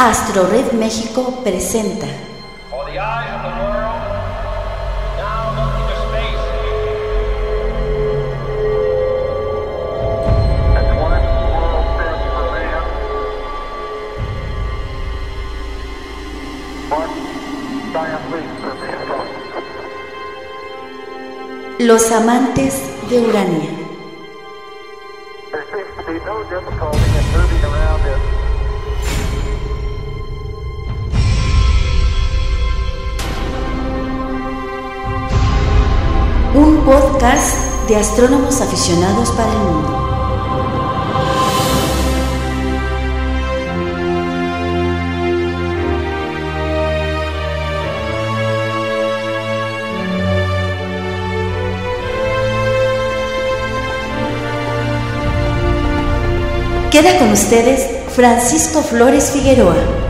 Astro Red México presenta. Los amantes de Urania. Podcast de astrónomos aficionados para el mundo. Queda con ustedes Francisco Flores Figueroa.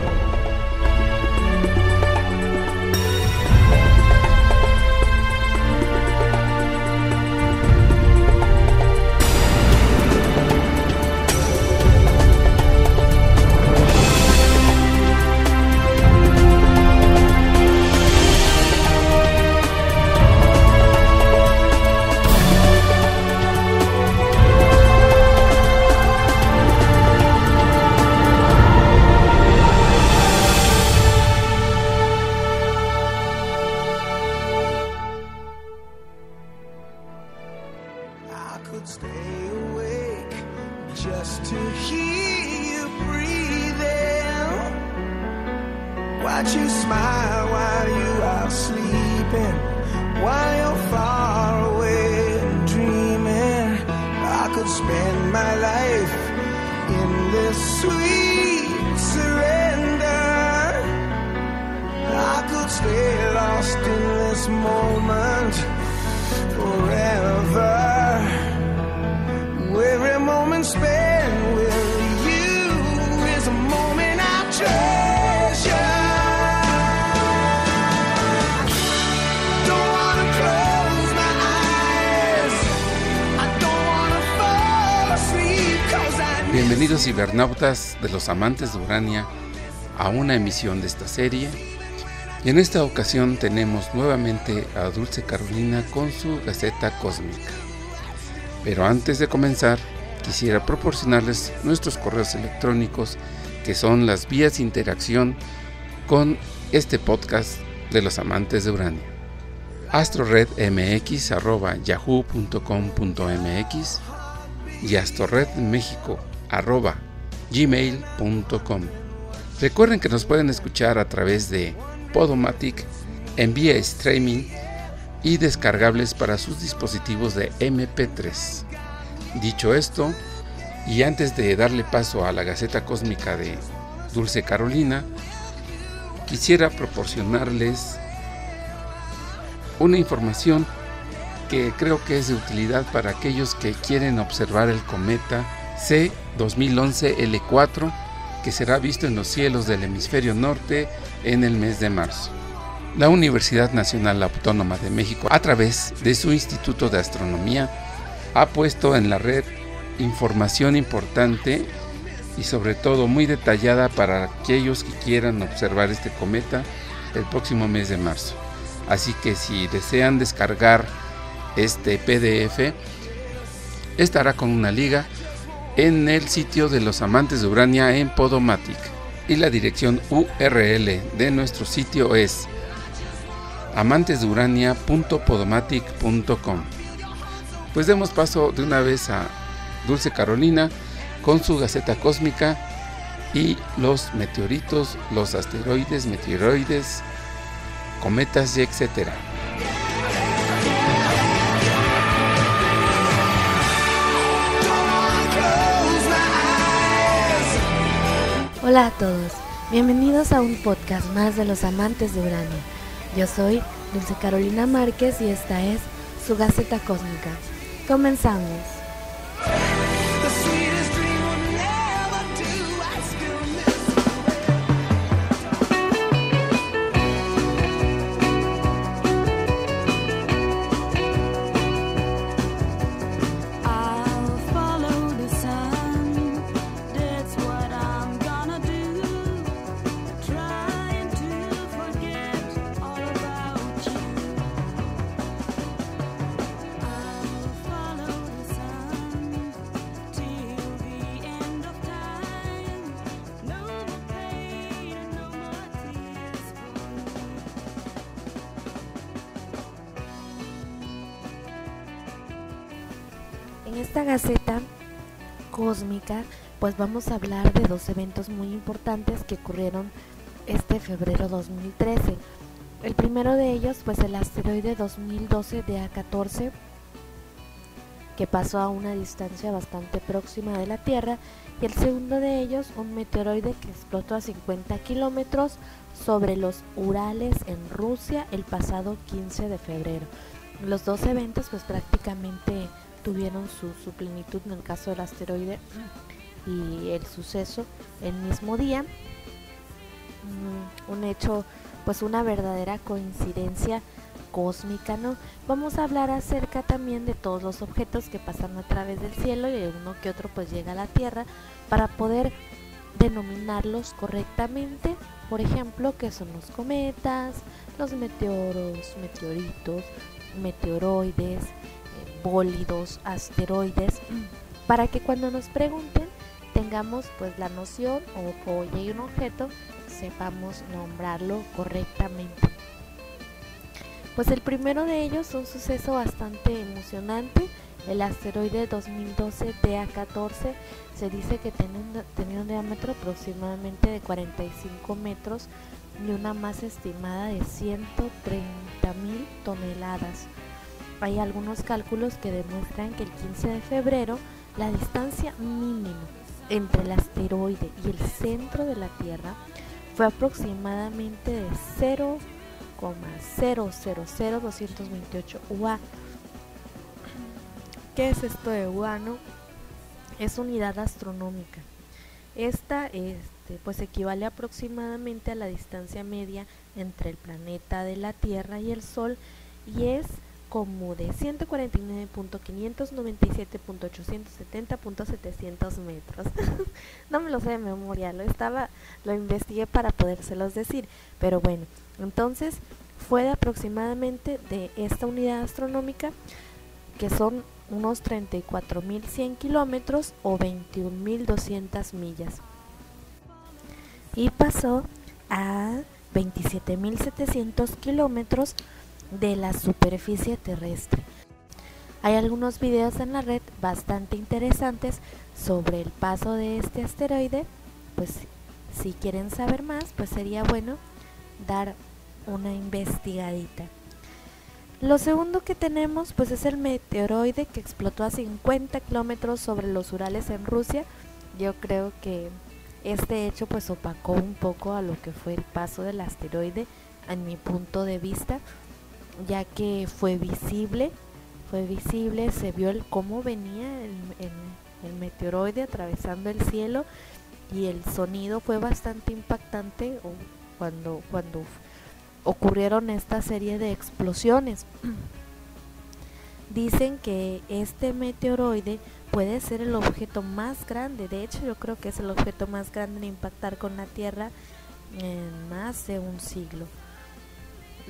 Bienvenidos cibernautas de los amantes de Urania a una emisión de esta serie. Y en esta ocasión tenemos nuevamente a Dulce Carolina con su Gaceta Cósmica. Pero antes de comenzar, quisiera proporcionarles nuestros correos electrónicos que son las vías de interacción con este podcast de los amantes de Urania. astroredmx.yahoo.com.mx y astroredmexico arroba gmail.com. Recuerden que nos pueden escuchar a través de Podomatic en vía streaming y descargables para sus dispositivos de MP3. Dicho esto, y antes de darle paso a la Gaceta Cósmica de Dulce Carolina, quisiera proporcionarles una información que creo que es de utilidad para aquellos que quieren observar el cometa C-2011-L4 que será visto en los cielos del hemisferio norte en el mes de marzo. La Universidad Nacional Autónoma de México, a través de su Instituto de Astronomía, ha puesto en la red información importante y sobre todo muy detallada para aquellos que quieran observar este cometa el próximo mes de marzo. Así que si desean descargar este PDF, estará con una liga en el sitio de los amantes de Urania en Podomatic. Y la dirección URL de nuestro sitio es amantesdeurania.podomatic.com. Pues demos paso de una vez a Dulce Carolina con su Gaceta Cósmica y los meteoritos, los asteroides, meteoroides, cometas y etcétera. Hola a todos, bienvenidos a un podcast más de los amantes de Urania. Yo soy Dulce Carolina Márquez y esta es su Gaceta Cósmica. Comenzamos. Pues vamos a hablar de dos eventos muy importantes que ocurrieron este febrero 2013. El primero de ellos pues el asteroide 2012 de A14 que pasó a una distancia bastante próxima de la Tierra y el segundo de ellos un meteoroide que explotó a 50 kilómetros sobre los Urales en Rusia el pasado 15 de febrero. Los dos eventos pues prácticamente tuvieron su plenitud en el caso del asteroide y el suceso el mismo día. Mm, un hecho, pues una verdadera coincidencia cósmica, ¿no? Vamos a hablar acerca también de todos los objetos que pasan a través del cielo y uno que otro pues llega a la Tierra para poder denominarlos correctamente. Por ejemplo, que son los cometas, los meteoros, meteoritos, meteoroides, eh, bólidos, asteroides, para que cuando nos pregunten tengamos pues la noción o, o llegue un objeto, sepamos nombrarlo correctamente. Pues el primero de ellos, un suceso bastante emocionante, el asteroide 2012 DA14 se dice que tenía un diámetro aproximadamente de 45 metros y una masa estimada de 130 mil toneladas. Hay algunos cálculos que demuestran que el 15 de febrero la distancia mínima entre el asteroide y el centro de la Tierra fue aproximadamente de 0,000228 UA. ¿Qué es esto de UA? No? Es unidad astronómica. Esta este, pues equivale aproximadamente a la distancia media entre el planeta de la Tierra y el Sol y es como de 149.597.870.700 metros. no me lo sé de memoria, lo estaba, lo investigué para podérselos decir, pero bueno, entonces fue de aproximadamente de esta unidad astronómica que son unos 34.100 kilómetros o 21.200 millas. Y pasó a 27.700 kilómetros de la superficie terrestre. Hay algunos videos en la red bastante interesantes sobre el paso de este asteroide, pues si quieren saber más, pues sería bueno dar una investigadita. Lo segundo que tenemos pues es el meteoroide que explotó a 50 kilómetros sobre los Urales en Rusia. Yo creo que este hecho pues opacó un poco a lo que fue el paso del asteroide en mi punto de vista ya que fue visible, fue visible, se vio el cómo venía el, meteoroide atravesando el cielo y el sonido fue bastante impactante cuando, cuando ocurrieron esta serie de explosiones. Dicen que este meteoroide puede ser el objeto más grande, de hecho yo creo que es el objeto más grande en impactar con la Tierra en más de un siglo.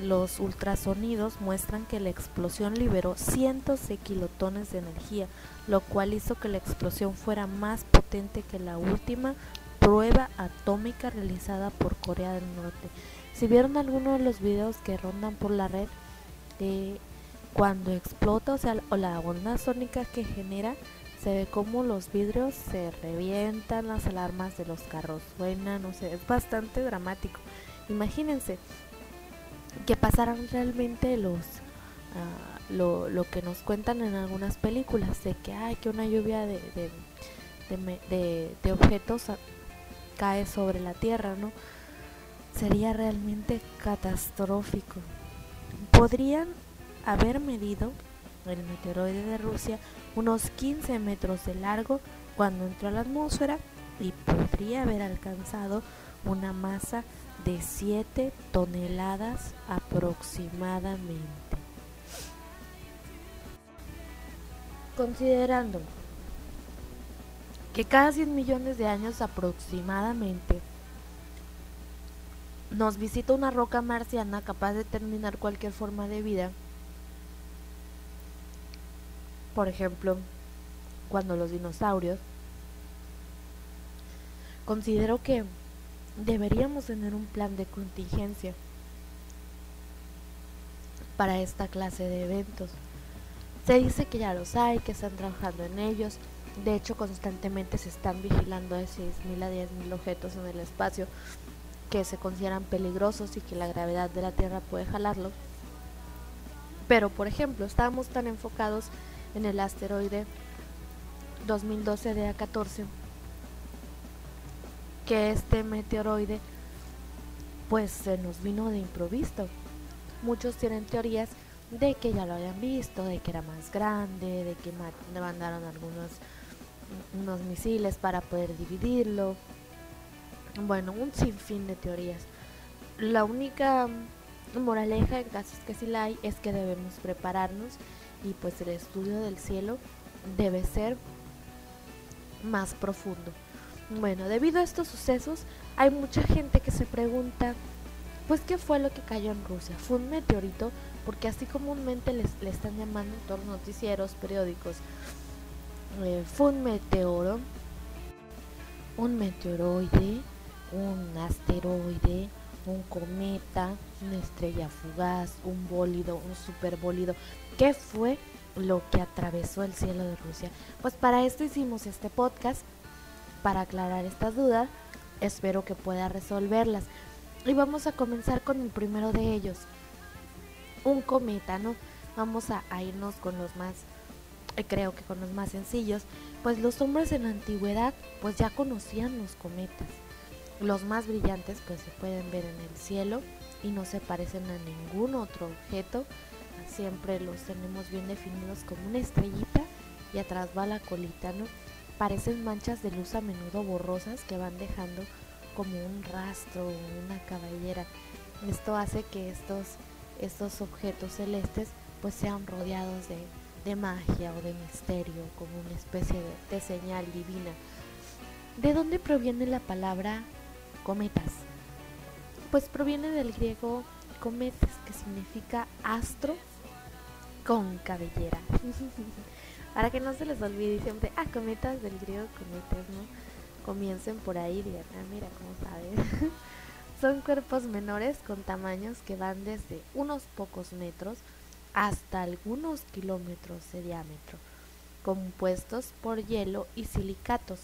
Los ultrasonidos muestran que la explosión liberó cientos de kilotones de energía, lo cual hizo que la explosión fuera más potente que la última prueba atómica realizada por Corea del Norte. Si vieron alguno de los videos que rondan por la red, de cuando explota, o sea, o la onda sónica que genera, se ve como los vidrios se revientan, las alarmas de los carros suenan, o sea, es bastante dramático. Imagínense, que pasaran realmente los uh, lo, lo, que nos cuentan en algunas películas de que hay que una lluvia de, de, de, de objetos cae sobre la tierra no sería realmente catastrófico. Podrían haber medido el meteoroide de Rusia unos 15 metros de largo cuando entró a la atmósfera y podría haber alcanzado una masa de 7 toneladas aproximadamente. Considerando que cada 100 millones de años aproximadamente nos visita una roca marciana capaz de terminar cualquier forma de vida, por ejemplo, cuando los dinosaurios, considero que deberíamos tener un plan de contingencia para esta clase de eventos. Se dice que ya los hay, que están trabajando en ellos. De hecho, constantemente se están vigilando de 6.000 a 10.000 objetos en el espacio que se consideran peligrosos y que la gravedad de la Tierra puede jalarlo. Pero, por ejemplo, estábamos tan enfocados en el asteroide 2012 de A14 que este meteoroide pues se nos vino de improviso. Muchos tienen teorías de que ya lo habían visto, de que era más grande, de que mandaron algunos unos misiles para poder dividirlo. Bueno, un sinfín de teorías. La única moraleja, en casos que sí la hay, es que debemos prepararnos y pues el estudio del cielo debe ser más profundo. Bueno, debido a estos sucesos, hay mucha gente que se pregunta, pues, ¿qué fue lo que cayó en Rusia? ¿Fue un meteorito? Porque así comúnmente les, le están llamando en todos los noticieros, periódicos, eh, fue un meteoro, un meteoroide, un asteroide, un cometa, una estrella fugaz, un bólido, un superbólido. ¿Qué fue lo que atravesó el cielo de Rusia? Pues para esto hicimos este podcast, para aclarar estas dudas. Espero que pueda resolverlas. Y vamos a comenzar con el primero de ellos. Un cometa, ¿no? Vamos a, irnos con los más eh, creo que con los más sencillos, pues los hombres en la antigüedad pues ya conocían los cometas. Los más brillantes pues se pueden ver en el cielo y no se parecen a ningún otro objeto. Siempre los tenemos bien definidos como una estrellita y atrás va la colita, ¿no? Parecen manchas de luz a menudo borrosas que van dejando como un rastro, una caballera. Esto hace que estos, estos objetos celestes pues sean rodeados de, de magia o de misterio, como una especie de, señal divina. ¿De dónde proviene la palabra cometas? Pues proviene del griego cometas, que significa astro con cabellera. Para que no se les olvide siempre, ah, cometas del griego cometas, ¿no? Comiencen por ahí digan, ah, mira cómo sabes. Son cuerpos menores con tamaños que van desde unos pocos metros hasta algunos kilómetros de diámetro, compuestos por hielo y silicatos.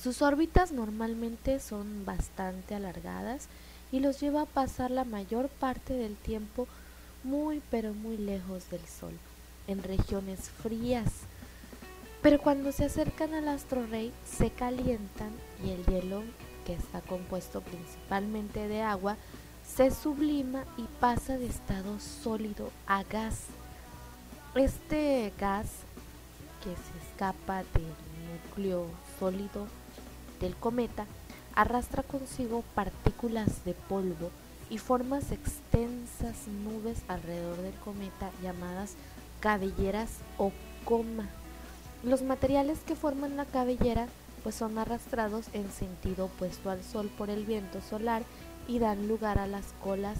Sus órbitas normalmente son bastante alargadas y los lleva a pasar la mayor parte del tiempo muy pero muy lejos del Sol, en regiones frías. Pero cuando se acercan al astro rey se calientan y el hielo, que está compuesto principalmente de agua, se sublima y pasa de estado sólido a gas. Este gas que se escapa del núcleo sólido del cometa arrastra consigo partículas de polvo y formas extensas nubes alrededor del cometa llamadas cabelleras o coma. Los materiales que forman la cabellera pues son arrastrados en sentido opuesto al sol por el viento solar y dan lugar a las colas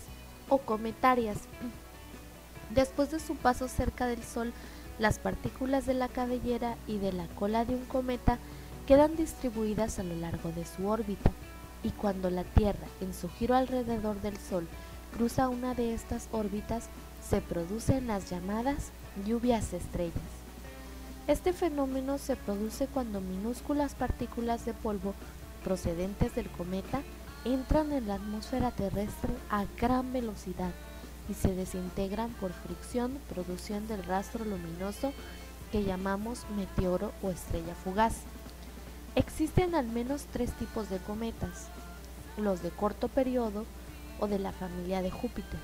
o cometarias. Después de su paso cerca del Sol, las partículas de la cabellera y de la cola de un cometa quedan distribuidas a lo largo de su órbita, y cuando la Tierra, en su giro alrededor del Sol, cruza una de estas órbitas, se producen las llamadas lluvias estrellas. Este fenómeno se produce cuando minúsculas partículas de polvo procedentes del cometa entran en la atmósfera terrestre a gran velocidad y se desintegran por fricción produciendo el rastro luminoso que llamamos meteoro o estrella fugaz. Existen al menos tres tipos de cometas, los de corto periodo o de la familia de Júpiter,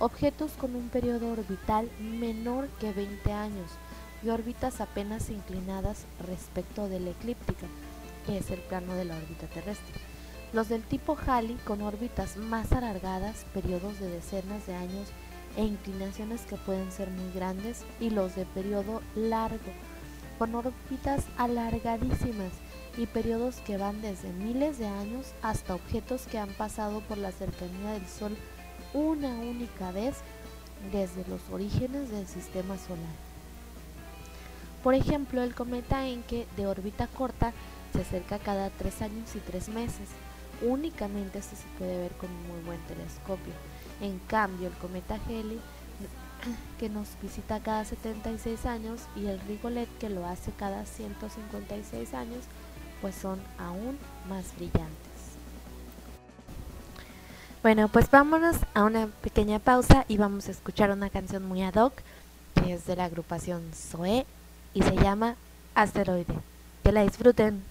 objetos con un periodo orbital menor que 20 años y órbitas apenas inclinadas respecto de la eclíptica, que es el plano de la órbita terrestre. Los del tipo Halley con órbitas más alargadas, periodos de decenas de años e inclinaciones que pueden ser muy grandes, y los de periodo largo, con órbitas alargadísimas y periodos que van desde miles de años hasta objetos que han pasado por la cercanía del Sol una única vez desde los orígenes del sistema solar. Por ejemplo, el cometa Encke de órbita corta se acerca cada tres años y tres meses únicamente esto se puede ver con un muy buen telescopio. En cambio, el cometa Halley que nos visita cada 76 años y el Rigolet que lo hace cada 156 años, pues son aún más brillantes. Bueno, pues vámonos a una pequeña pausa y vamos a escuchar una canción muy ad hoc que es de la agrupación Zoe y se llama Asteroide. Que la disfruten.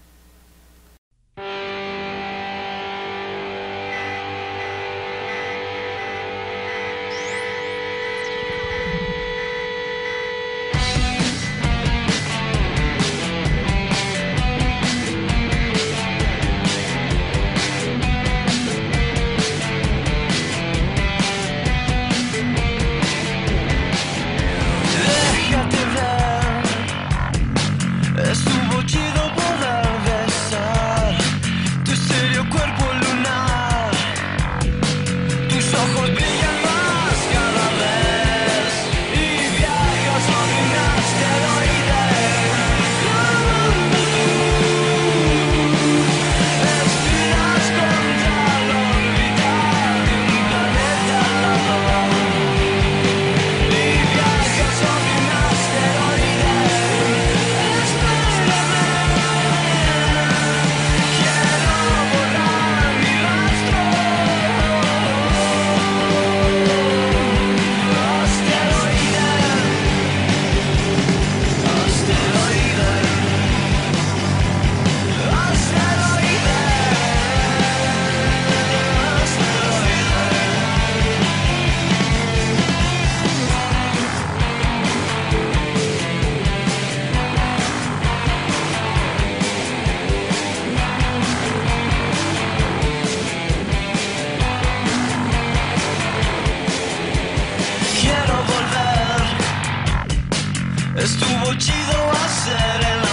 Estuvo chido hacer el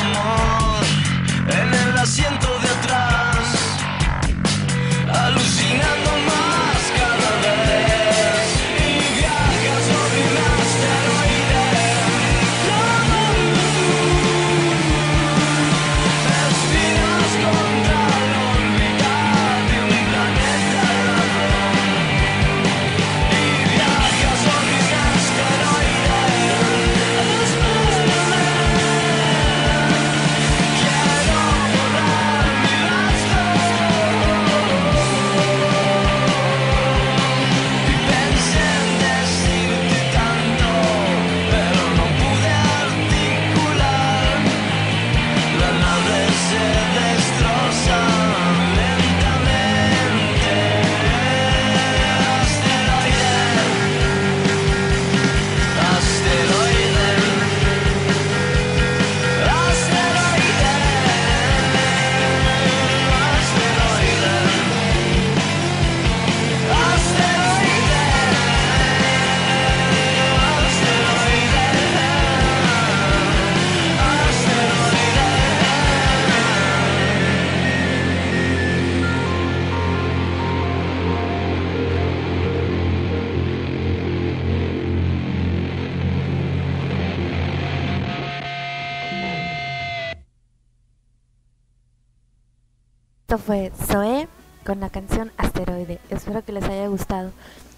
fue Zoe con la canción Asteroide. Espero que les haya gustado.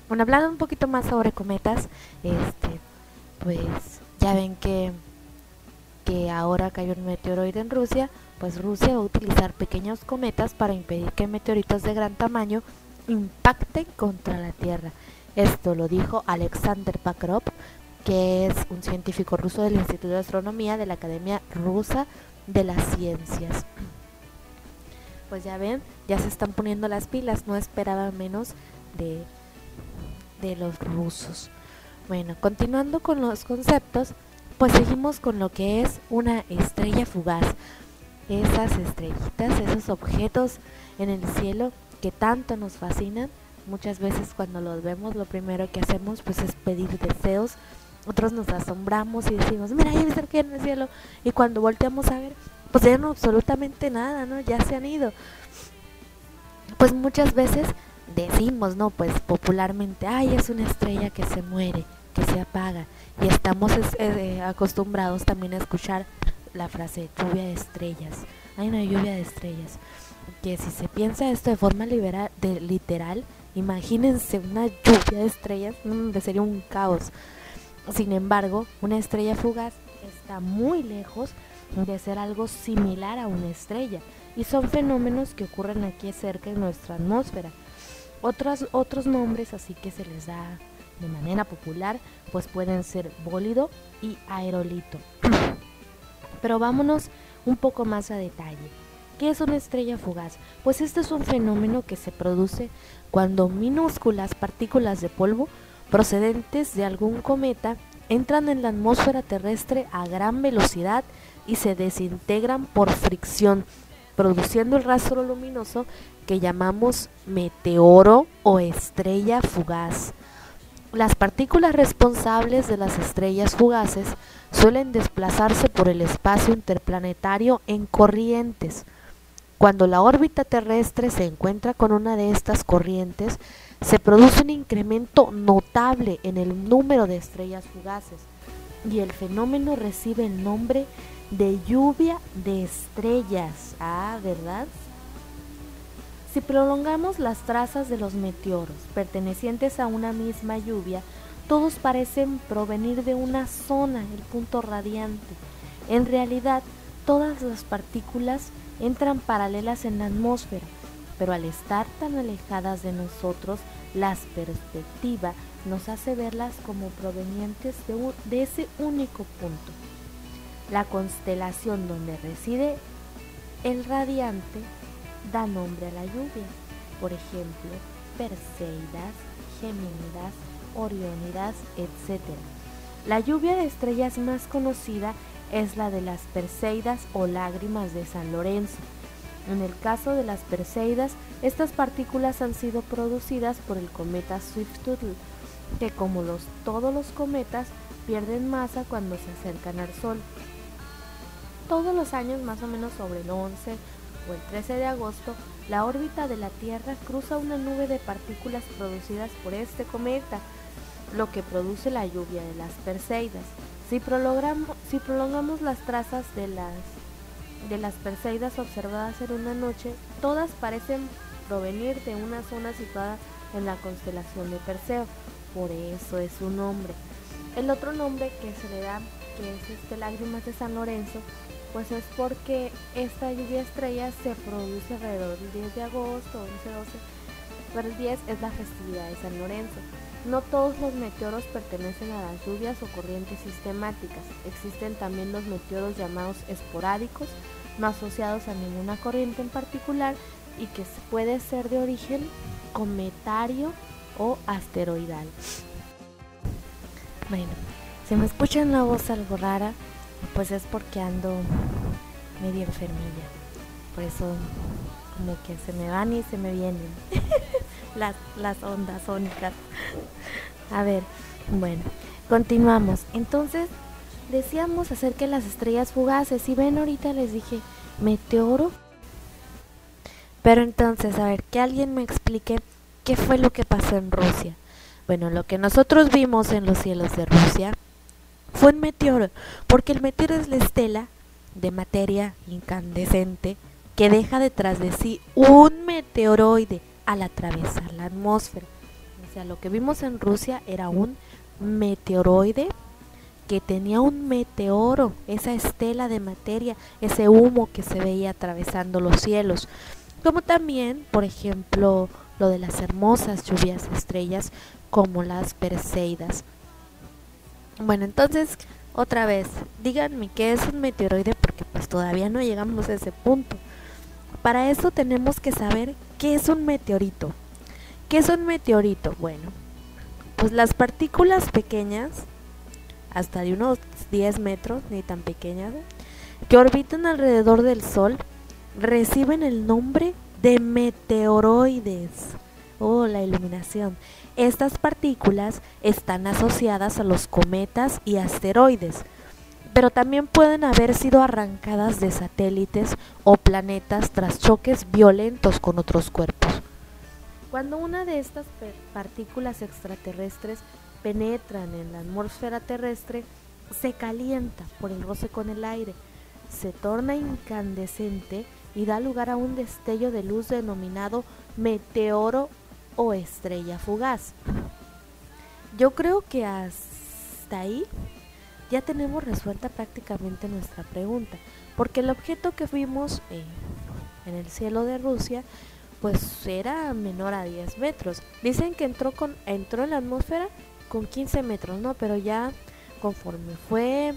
Bueno, hablando un poquito más sobre cometas, este, pues ya ven que, que ahora cayó un meteoroide en Rusia, pues Rusia va a utilizar pequeños cometas para impedir que meteoritos de gran tamaño impacten contra la Tierra. Esto lo dijo Alexander Pakrov, que es un científico ruso del Instituto de Astronomía de la Academia Rusa de las Ciencias pues ya ven, ya se están poniendo las pilas, no esperaba menos de, de los rusos. Bueno, continuando con los conceptos, pues seguimos con lo que es una estrella fugaz. Esas estrellitas, esos objetos en el cielo que tanto nos fascinan. Muchas veces cuando los vemos lo primero que hacemos pues es pedir deseos. Otros nos asombramos y decimos, mira, viste que en el cielo. Y cuando volteamos a ver, pues ya no absolutamente nada, ¿no? Ya se han ido. Pues muchas veces decimos, ¿no? Pues popularmente, ay, es una estrella que se muere, que se apaga. Y estamos eh, acostumbrados también a escuchar la frase lluvia de estrellas. Hay una lluvia de estrellas. Que si se piensa esto de forma liberal, de, literal, imagínense una lluvia de estrellas, mm, sería un caos. Sin embargo, una estrella fugaz está muy lejos de ser algo similar a una estrella y son fenómenos que ocurren aquí cerca en nuestra atmósfera. Otros, otros nombres así que se les da de manera popular pues pueden ser bólido y aerolito. Pero vámonos un poco más a detalle. ¿Qué es una estrella fugaz? Pues este es un fenómeno que se produce cuando minúsculas partículas de polvo procedentes de algún cometa entran en la atmósfera terrestre a gran velocidad y se desintegran por fricción, produciendo el rastro luminoso que llamamos meteoro o estrella fugaz. Las partículas responsables de las estrellas fugaces suelen desplazarse por el espacio interplanetario en corrientes. Cuando la órbita terrestre se encuentra con una de estas corrientes, se produce un incremento notable en el número de estrellas fugaces y el fenómeno recibe el nombre de lluvia de estrellas. Ah, ¿verdad? Si prolongamos las trazas de los meteoros pertenecientes a una misma lluvia, todos parecen provenir de una zona, el punto radiante. En realidad, todas las partículas entran paralelas en la atmósfera, pero al estar tan alejadas de nosotros, la perspectiva nos hace verlas como provenientes de, de ese único punto. La constelación donde reside el radiante da nombre a la lluvia, por ejemplo, Perseidas, Geminidas, Oriónidas, etc. La lluvia de estrellas más conocida es la de las Perseidas o lágrimas de San Lorenzo. En el caso de las Perseidas, estas partículas han sido producidas por el cometa Swift-Tuttle, que como los, todos los cometas pierden masa cuando se acercan al Sol. Todos los años, más o menos sobre el 11 o el 13 de agosto, la órbita de la Tierra cruza una nube de partículas producidas por este cometa, lo que produce la lluvia de las Perseidas. Si prolongamos, las trazas de las, de las Perseidas observadas en una noche, todas parecen provenir de una zona situada en la constelación de Perseo, por eso es su nombre. El otro nombre que se le da, que es este Lágrimas de San Lorenzo, pues es porque esta lluvia estrella se produce alrededor del 10 de agosto, 11, 12, pero el 10 es la festividad de San Lorenzo. No todos los meteoros pertenecen a las lluvias o corrientes sistemáticas. Existen también los meteoros llamados esporádicos, no asociados a ninguna corriente en particular y que puede ser de origen cometario o asteroidal. Bueno, si me escuchan la voz algo rara, pues es porque ando medio enfermilla. Por eso como que se me van y se me vienen las, las ondas sónicas. A ver, bueno, continuamos. Entonces, decíamos acerca de las estrellas fugaces. Y ven, ahorita les dije meteoro. Pero entonces, a ver, que alguien me explique qué fue lo que pasó en Rusia. Bueno, lo que nosotros vimos en los cielos de Rusia fue un meteoro, porque el meteoro es la estela de materia incandescente que deja detrás de sí un meteoroide al atravesar la atmósfera. O sea, lo que vimos en Rusia era un meteoroide que tenía un meteoro, esa estela de materia, ese humo que se veía atravesando los cielos. Como también, por ejemplo, lo de las hermosas lluvias estrellas como las Perseidas. Bueno, entonces, otra vez, díganme qué es un meteoroide porque pues todavía no llegamos a ese punto. Para eso tenemos que saber qué es un meteorito. ¿Qué es un meteorito? Bueno, pues las partículas pequeñas, hasta de unos 10 metros, ni tan pequeñas, que orbitan alrededor del Sol, reciben el nombre de meteoroides. Oh, la iluminación. Estas partículas están asociadas a los cometas y asteroides, pero también pueden haber sido arrancadas de satélites o planetas tras choques violentos con otros cuerpos. Cuando una de estas partículas extraterrestres penetran en la atmósfera terrestre, se calienta por el roce con el aire, se torna incandescente y da lugar a un destello de luz denominado meteoro o estrella fugaz. Yo creo que hasta ahí ya tenemos resuelta prácticamente nuestra pregunta, porque el objeto que vimos eh, en el cielo de Rusia pues era menor a 10 metros. Dicen que entró, con, entró en la atmósfera con 15 metros, ¿no? Pero ya conforme fue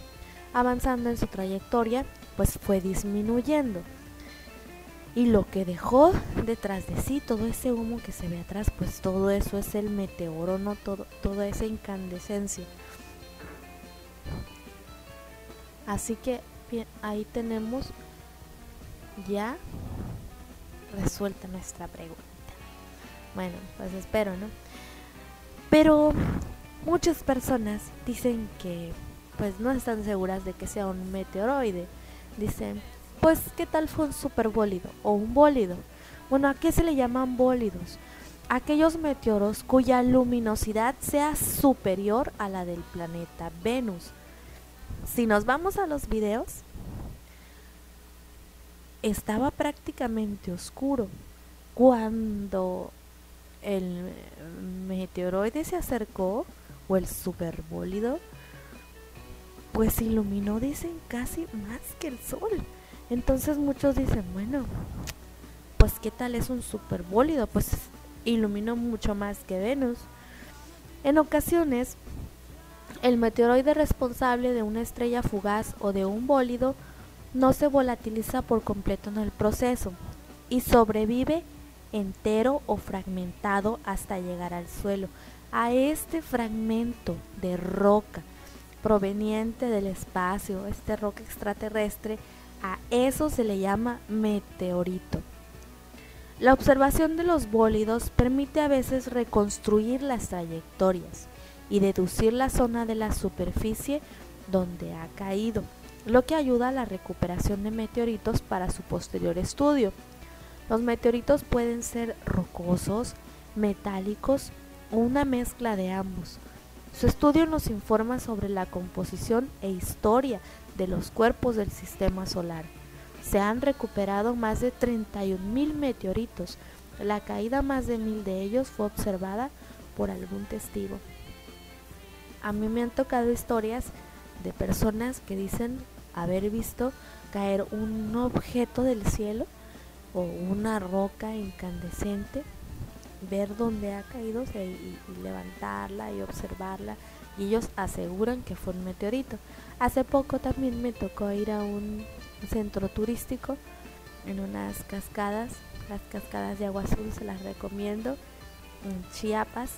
avanzando en su trayectoria, pues fue disminuyendo. Y lo que dejó detrás de sí, todo ese humo que se ve atrás, pues todo eso es el meteoro, no todo, toda esa incandescencia. Así que ahí tenemos ya resuelta nuestra pregunta. Bueno, pues espero, ¿no? Pero muchas personas dicen que pues no están seguras de que sea un meteoroide. Dicen, pues ¿qué tal fue un superbólido o un bólido? Bueno, ¿a qué se le llaman bólidos? Aquellos meteoros cuya luminosidad sea superior a la del planeta Venus. Si nos vamos a los videos, estaba prácticamente oscuro cuando el meteoroide se acercó o el superbólido pues iluminó dicen casi más que el sol entonces muchos dicen bueno pues qué tal es un superbólido pues iluminó mucho más que Venus en ocasiones el meteoroide responsable de una estrella fugaz o de un bólido no se volatiliza por completo en el proceso y sobrevive entero o fragmentado hasta llegar al suelo. A este fragmento de roca proveniente del espacio, este roca extraterrestre, a eso se le llama meteorito. La observación de los bólidos permite a veces reconstruir las trayectorias y deducir la zona de la superficie donde ha caído lo que ayuda a la recuperación de meteoritos para su posterior estudio. Los meteoritos pueden ser rocosos, metálicos o una mezcla de ambos. Su estudio nos informa sobre la composición e historia de los cuerpos del sistema solar. Se han recuperado más de 31.000 meteoritos. La caída más de mil de ellos fue observada por algún testigo. A mí me han tocado historias de personas que dicen haber visto caer un objeto del cielo o una roca incandescente, ver dónde ha caído y, levantarla y observarla y ellos aseguran que fue un meteorito. Hace poco también me tocó ir a un centro turístico en unas cascadas, las cascadas de agua azul se las recomiendo, en Chiapas.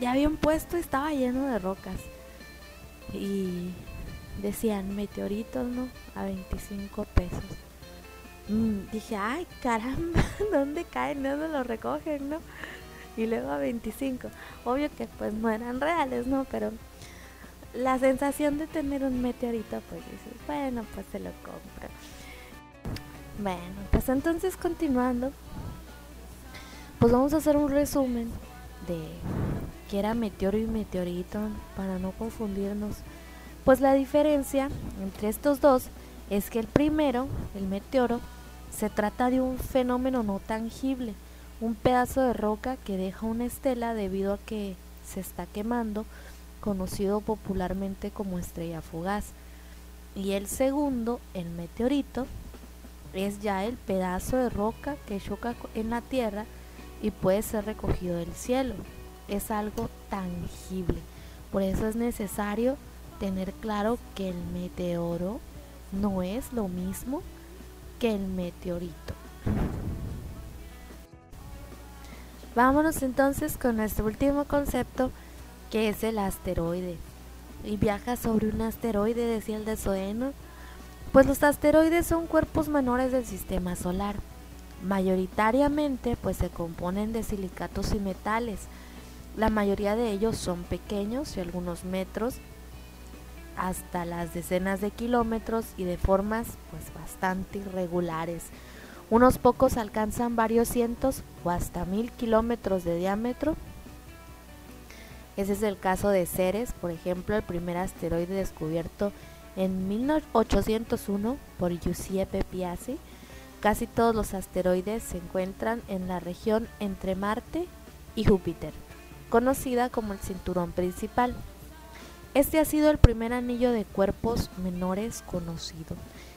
Ya había un puesto, estaba lleno de rocas y decían meteoritos, ¿no? A 25 pesos. Mm, dije, ay, caramba, ¿dónde caen? ¿Dónde lo recogen, no? Y luego a 25. Obvio que pues no eran reales, ¿no? Pero la sensación de tener un meteorito, pues dices, bueno, pues se lo compro. Bueno, pues entonces continuando, pues vamos a hacer un resumen de que era meteoro y meteorito para no confundirnos. Pues la diferencia entre estos dos es que el primero, el meteoro, se trata de un fenómeno no tangible, un pedazo de roca que deja una estela debido a que se está quemando, conocido popularmente como estrella fugaz. Y el segundo, el meteorito, es ya el pedazo de roca que choca en la tierra y puede ser recogido del cielo es algo tangible. Por eso es necesario tener claro que el meteoro no es lo mismo que el meteorito. Vámonos entonces con nuestro último concepto que es el asteroide. Y viaja sobre un asteroide, decía el de Soeno. Pues los asteroides son cuerpos menores del sistema solar. Mayoritariamente pues se componen de silicatos y metales la mayoría de ellos son pequeños, y algunos metros, hasta las decenas de kilómetros y de formas pues bastante irregulares. Unos pocos alcanzan varios cientos o hasta mil kilómetros de diámetro. Ese es el caso de Ceres, por ejemplo, el primer asteroide descubierto en 1801 por Giuseppe Piazzi. Casi todos los asteroides se encuentran en la región entre Marte y Júpiter. conocida como el cinturón principal. Este ha sido el primer anillo de cuerpos menores conocido.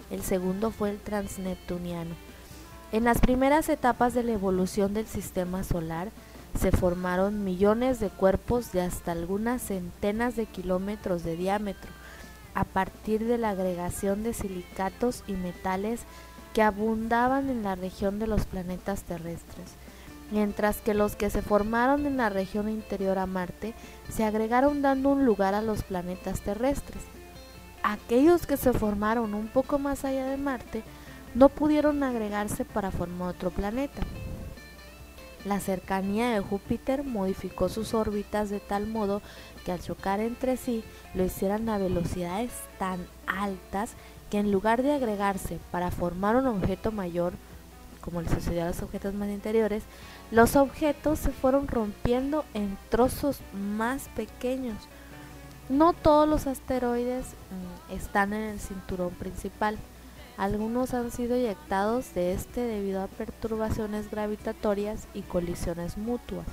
El segundo fue el transneptuniano. En las primeras etapas de la evolución del sistema solar se formaron millones de cuerpos de hasta algunas centenas de kilómetros de diámetro a partir de la agregación de silicatos y metales que abundaban en la región de los planetas terrestres mientras que los que se formaron en la región interior a Marte se agregaron dando un lugar a los planetas terrestres. Aquellos que se formaron un poco más allá de Marte no pudieron agregarse para formar otro planeta. La cercanía de Júpiter modificó sus órbitas de tal modo que al chocar entre sí lo hicieran a velocidades tan altas que en lugar de agregarse para formar un objeto mayor, como le sucedió a los objetos más interiores, los objetos se fueron rompiendo en trozos más pequeños. No todos los asteroides mm, están en el cinturón principal. Algunos han sido eyectados de este debido a perturbaciones gravitatorias y colisiones mutuas.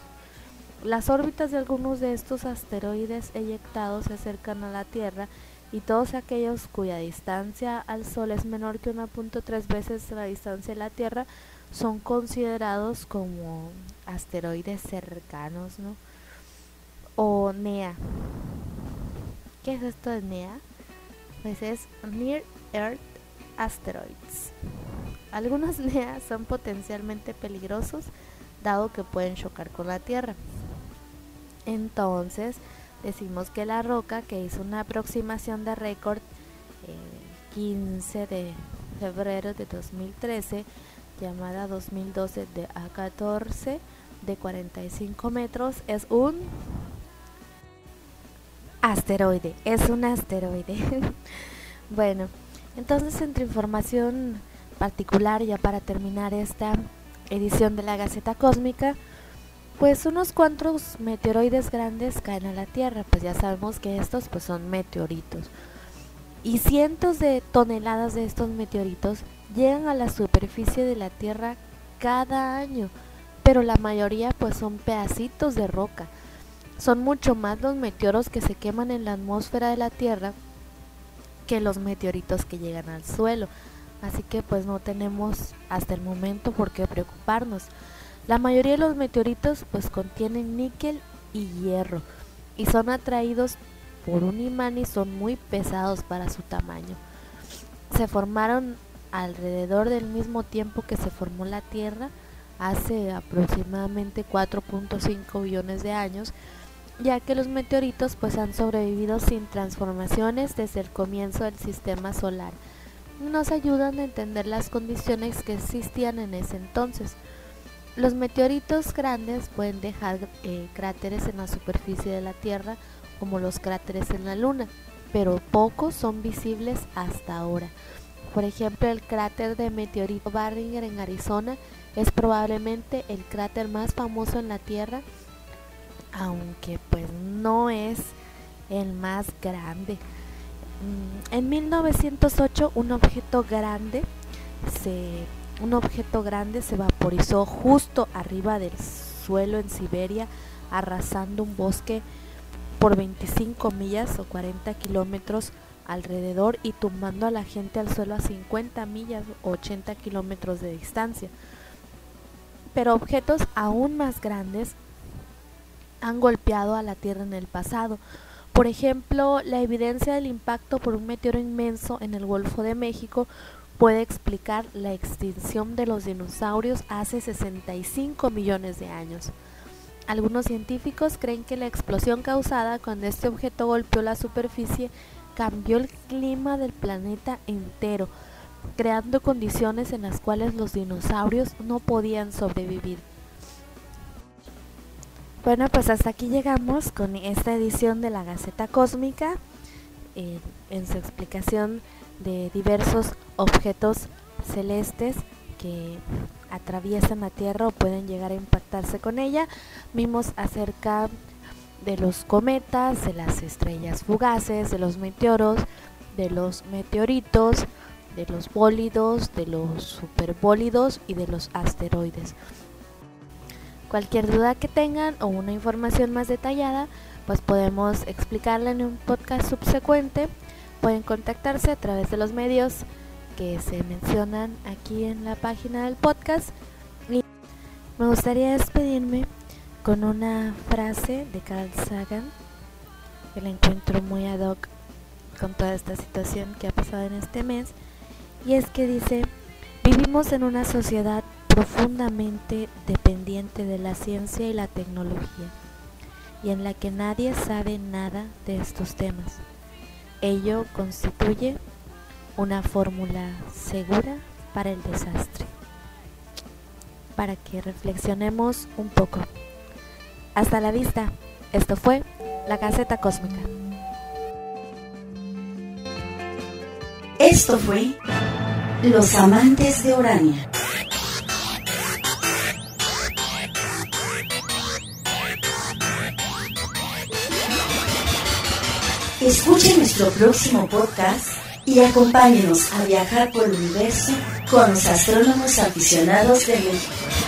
Las órbitas de algunos de estos asteroides eyectados se acercan a la Tierra y todos aquellos cuya distancia al Sol es menor que 1.3 veces la distancia de la Tierra son considerados como asteroides cercanos, ¿no? O NEA. ¿Qué es esto de NEA? Pues es Near Earth Asteroids. Algunos NEA son potencialmente peligrosos dado que pueden chocar con la Tierra. Entonces, decimos que la roca que hizo una aproximación de récord el 15 de febrero de 2013 llamada 2012 de A14 de 45 metros es un asteroide, es un asteroide. bueno, entonces entre información particular ya para terminar esta edición de la Gaceta Cósmica, pues unos cuantos meteoroides grandes caen a la Tierra, pues ya sabemos que estos pues son meteoritos. Y cientos de toneladas de estos meteoritos llegan a la superficie de la Tierra cada año, pero la mayoría pues son pedacitos de roca. Son mucho más los meteoros que se queman en la atmósfera de la Tierra que los meteoritos que llegan al suelo. Así que pues no tenemos hasta el momento por qué preocuparnos. La mayoría de los meteoritos pues contienen níquel y hierro y son atraídos por un imán y son muy pesados para su tamaño. Se formaron alrededor del mismo tiempo que se formó la Tierra, hace aproximadamente 4.5 billones de años, ya que los meteoritos pues han sobrevivido sin transformaciones desde el comienzo del sistema solar. Nos ayudan a entender las condiciones que existían en ese entonces. Los meteoritos grandes pueden dejar eh, cráteres en la superficie de la Tierra como los cráteres en la Luna, pero pocos son visibles hasta ahora. Por ejemplo, el cráter de meteorito Barringer en Arizona es probablemente el cráter más famoso en la Tierra, aunque pues no es el más grande. Mm, en 1908 un objeto grande se un objeto grande se vaporizó justo arriba del suelo en Siberia, arrasando un bosque por 25 millas o 40 kilómetros alrededor y tumbando a la gente al suelo a 50 millas o 80 kilómetros de distancia. Pero objetos aún más grandes han golpeado a la Tierra en el pasado. Por ejemplo, la evidencia del impacto por un meteoro inmenso en el Golfo de México puede explicar la extinción de los dinosaurios hace 65 millones de años. Algunos científicos creen que la explosión causada cuando este objeto golpeó la superficie cambió el clima del planeta entero, creando condiciones en las cuales los dinosaurios no podían sobrevivir. Bueno, pues hasta aquí llegamos con esta edición de la Gaceta Cósmica, eh, en su explicación de diversos objetos celestes que atraviesan la Tierra o pueden llegar a impactarse con ella. Vimos acerca de los cometas, de las estrellas fugaces, de los meteoros, de los meteoritos, de los bólidos, de los superbólidos y de los asteroides. Cualquier duda que tengan o una información más detallada, pues podemos explicarla en un podcast subsecuente. Pueden contactarse a través de los medios que se mencionan aquí en la página del podcast. Y me gustaría despedirme con una frase de Carl Sagan que la encuentro muy ad hoc con toda esta situación que ha pasado en este mes y es que dice vivimos en una sociedad profundamente dependiente de la ciencia y la tecnología y en la que nadie sabe nada de estos temas. Ello constituye una fórmula segura para el desastre. Para que reflexionemos un poco. Hasta la vista. Esto fue la Gaceta Cósmica. Esto fue Los Amantes de Urania. Escuche nuestro próximo podcast y acompáñenos a viajar por el universo con los astrónomos aficionados de México.